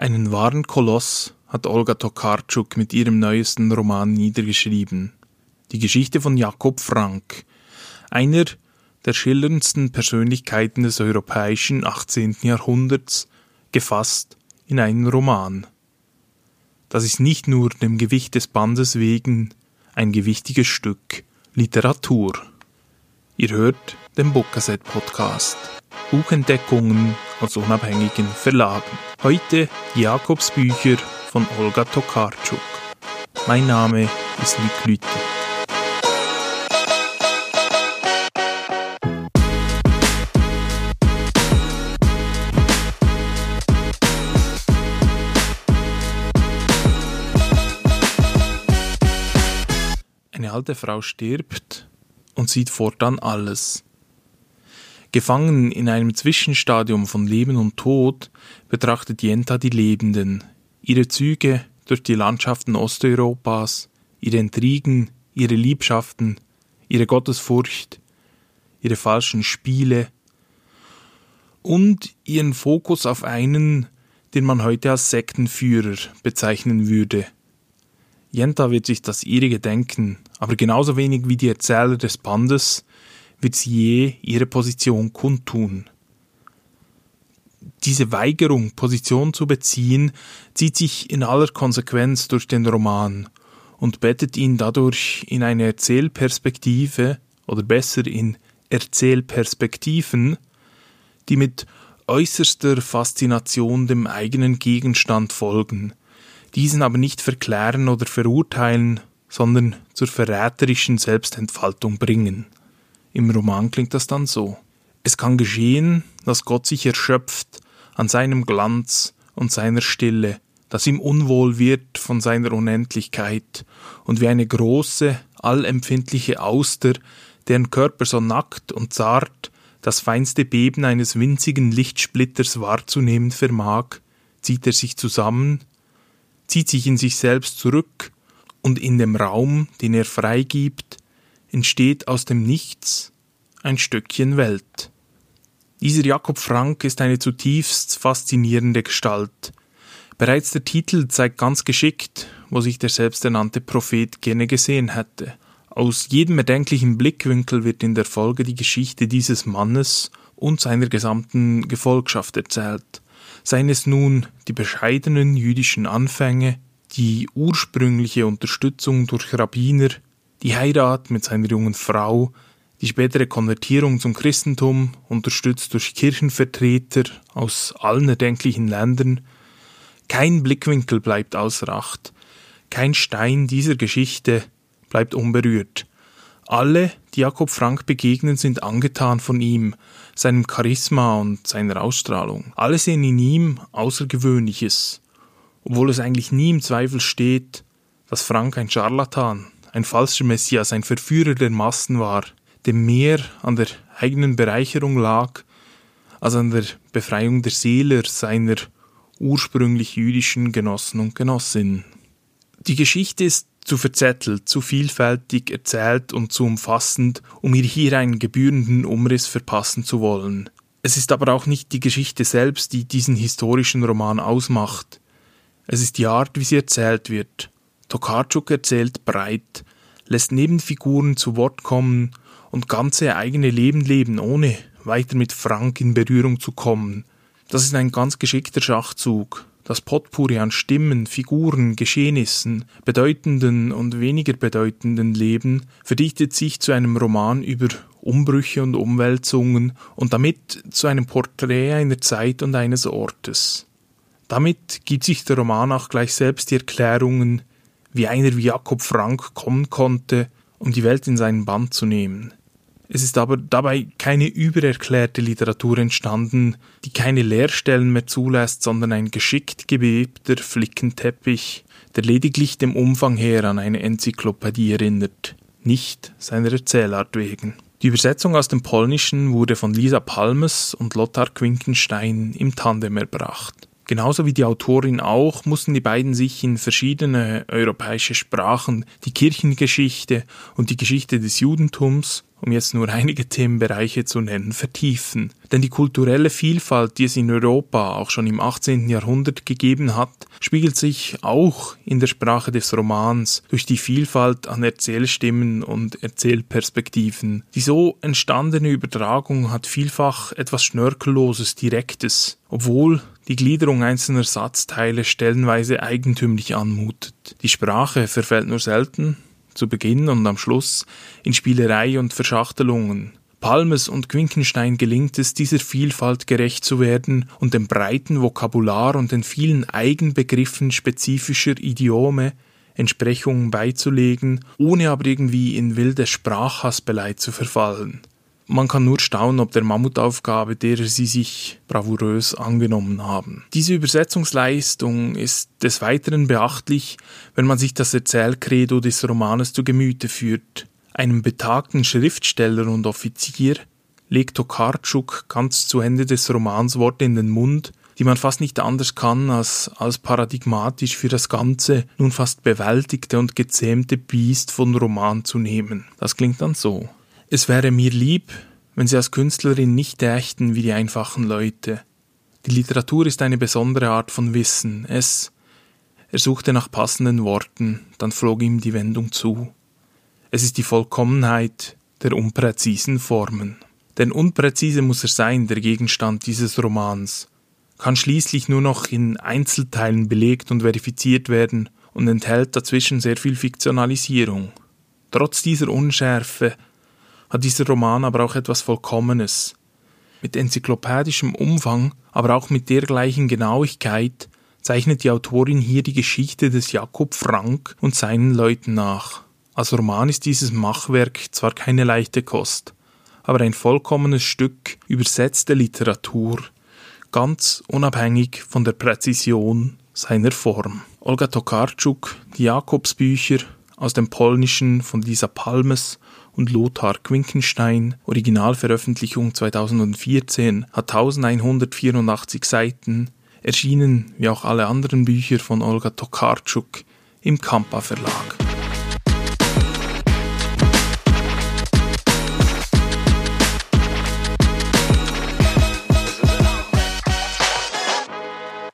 Einen wahren Koloss hat Olga Tokarczuk mit ihrem neuesten Roman niedergeschrieben. Die Geschichte von Jakob Frank, einer der schillerndsten Persönlichkeiten des europäischen 18. Jahrhunderts, gefasst in einen Roman. Das ist nicht nur dem Gewicht des Bandes wegen ein gewichtiges Stück Literatur. Ihr hört den Bookcassette Podcast. Buchentdeckungen aus unabhängigen Verlagen. Heute Jakobsbücher von Olga Tokarczuk. Mein Name ist Nick Lüthi. Eine alte Frau stirbt und sieht fortan alles. Gefangen in einem Zwischenstadium von Leben und Tod betrachtet Jenta die Lebenden, ihre Züge durch die Landschaften Osteuropas, ihre Intrigen, ihre Liebschaften, ihre Gottesfurcht, ihre falschen Spiele und ihren Fokus auf einen, den man heute als Sektenführer bezeichnen würde. Jenta wird sich das ihrige denken, aber genauso wenig wie die Erzähler des Bandes wird sie je ihre Position kundtun. Diese Weigerung, Position zu beziehen, zieht sich in aller Konsequenz durch den Roman und bettet ihn dadurch in eine Erzählperspektive oder besser in Erzählperspektiven, die mit äußerster Faszination dem eigenen Gegenstand folgen, diesen aber nicht verklären oder verurteilen, sondern zur verräterischen Selbstentfaltung bringen. Im Roman klingt das dann so. Es kann geschehen, dass Gott sich erschöpft an seinem Glanz und seiner Stille, dass ihm unwohl wird von seiner Unendlichkeit und wie eine große, allempfindliche Auster, deren Körper so nackt und zart das feinste Beben eines winzigen Lichtsplitters wahrzunehmen vermag, zieht er sich zusammen, zieht sich in sich selbst zurück und in dem Raum, den er freigibt, entsteht aus dem Nichts ein Stückchen Welt. Dieser Jakob Frank ist eine zutiefst faszinierende Gestalt. Bereits der Titel zeigt ganz geschickt, wo sich der selbsternannte Prophet gerne gesehen hätte. Aus jedem erdenklichen Blickwinkel wird in der Folge die Geschichte dieses Mannes und seiner gesamten Gefolgschaft erzählt. Seien es nun die bescheidenen jüdischen Anfänge, die ursprüngliche Unterstützung durch Rabbiner, die Heirat mit seiner jungen Frau, die spätere Konvertierung zum Christentum, unterstützt durch Kirchenvertreter aus allen erdenklichen Ländern, kein Blickwinkel bleibt außer Acht, kein Stein dieser Geschichte bleibt unberührt. Alle, die Jakob Frank begegnen, sind angetan von ihm, seinem Charisma und seiner Ausstrahlung. Alle sehen in ihm Außergewöhnliches, obwohl es eigentlich nie im Zweifel steht, dass Frank ein Scharlatan, ein falscher Messias, ein Verführer der Massen war, dem mehr an der eigenen Bereicherung lag, als an der Befreiung der Seele seiner ursprünglich jüdischen Genossen und Genossinnen. Die Geschichte ist zu verzettelt, zu vielfältig erzählt und zu umfassend, um ihr hier einen gebührenden Umriss verpassen zu wollen. Es ist aber auch nicht die Geschichte selbst, die diesen historischen Roman ausmacht. Es ist die Art, wie sie erzählt wird. Tokarczuk erzählt breit, lässt Nebenfiguren zu Wort kommen und ganze eigene Leben leben, ohne weiter mit Frank in Berührung zu kommen. Das ist ein ganz geschickter Schachzug. Das Potpourri an Stimmen, Figuren, Geschehnissen, bedeutenden und weniger bedeutenden Leben verdichtet sich zu einem Roman über Umbrüche und Umwälzungen und damit zu einem Porträt einer Zeit und eines Ortes. Damit gibt sich der Roman auch gleich selbst die Erklärungen, wie einer wie Jakob Frank kommen konnte, um die Welt in seinen Band zu nehmen. Es ist aber dabei keine übererklärte Literatur entstanden, die keine Leerstellen mehr zulässt, sondern ein geschickt gewebter Flickenteppich, der lediglich dem Umfang her an eine Enzyklopädie erinnert, nicht seiner Erzählart wegen. Die Übersetzung aus dem Polnischen wurde von Lisa Palmes und Lothar Quinkenstein im Tandem erbracht. Genauso wie die Autorin auch mussten die beiden sich in verschiedene europäische Sprachen die Kirchengeschichte und die Geschichte des Judentums um jetzt nur einige Themenbereiche zu nennen, vertiefen. Denn die kulturelle Vielfalt, die es in Europa auch schon im 18. Jahrhundert gegeben hat, spiegelt sich auch in der Sprache des Romans durch die Vielfalt an Erzählstimmen und Erzählperspektiven. Die so entstandene Übertragung hat vielfach etwas Schnörkelloses, Direktes, obwohl die Gliederung einzelner Satzteile stellenweise eigentümlich anmutet. Die Sprache verfällt nur selten, zu Beginn und am Schluss, in Spielerei und Verschachtelungen. Palmes und Quinkenstein gelingt es, dieser Vielfalt gerecht zu werden und dem breiten Vokabular und den vielen Eigenbegriffen spezifischer Idiome Entsprechungen beizulegen, ohne aber irgendwie in wilde Sprachhaspelei zu verfallen. Man kann nur staunen, ob der Mammutaufgabe, derer sie sich bravourös angenommen haben. Diese Übersetzungsleistung ist des Weiteren beachtlich, wenn man sich das Erzählcredo des Romanes zu Gemüte führt. Einem betagten Schriftsteller und Offizier legt Tokarczuk ganz zu Ende des Romans Worte in den Mund, die man fast nicht anders kann, als als paradigmatisch für das ganze, nun fast bewältigte und gezähmte Biest von Roman zu nehmen. Das klingt dann so. Es wäre mir lieb, wenn Sie als Künstlerin nicht dächten wie die einfachen Leute. Die Literatur ist eine besondere Art von Wissen. Es. Er suchte nach passenden Worten, dann flog ihm die Wendung zu. Es ist die Vollkommenheit der unpräzisen Formen. Denn unpräzise muss er sein, der Gegenstand dieses Romans, kann schließlich nur noch in Einzelteilen belegt und verifiziert werden und enthält dazwischen sehr viel Fiktionalisierung. Trotz dieser Unschärfe hat dieser Roman aber auch etwas Vollkommenes. Mit enzyklopädischem Umfang, aber auch mit dergleichen Genauigkeit zeichnet die Autorin hier die Geschichte des Jakob Frank und seinen Leuten nach. Als Roman ist dieses Machwerk zwar keine leichte Kost, aber ein vollkommenes Stück übersetzte Literatur, ganz unabhängig von der Präzision seiner Form. Olga Tokarczuk, die Jakobsbücher aus dem Polnischen von Lisa Palmes und Lothar Quinkenstein, Originalveröffentlichung 2014, hat 1184 Seiten, erschienen wie auch alle anderen Bücher von Olga Tokarczuk im Kampa Verlag.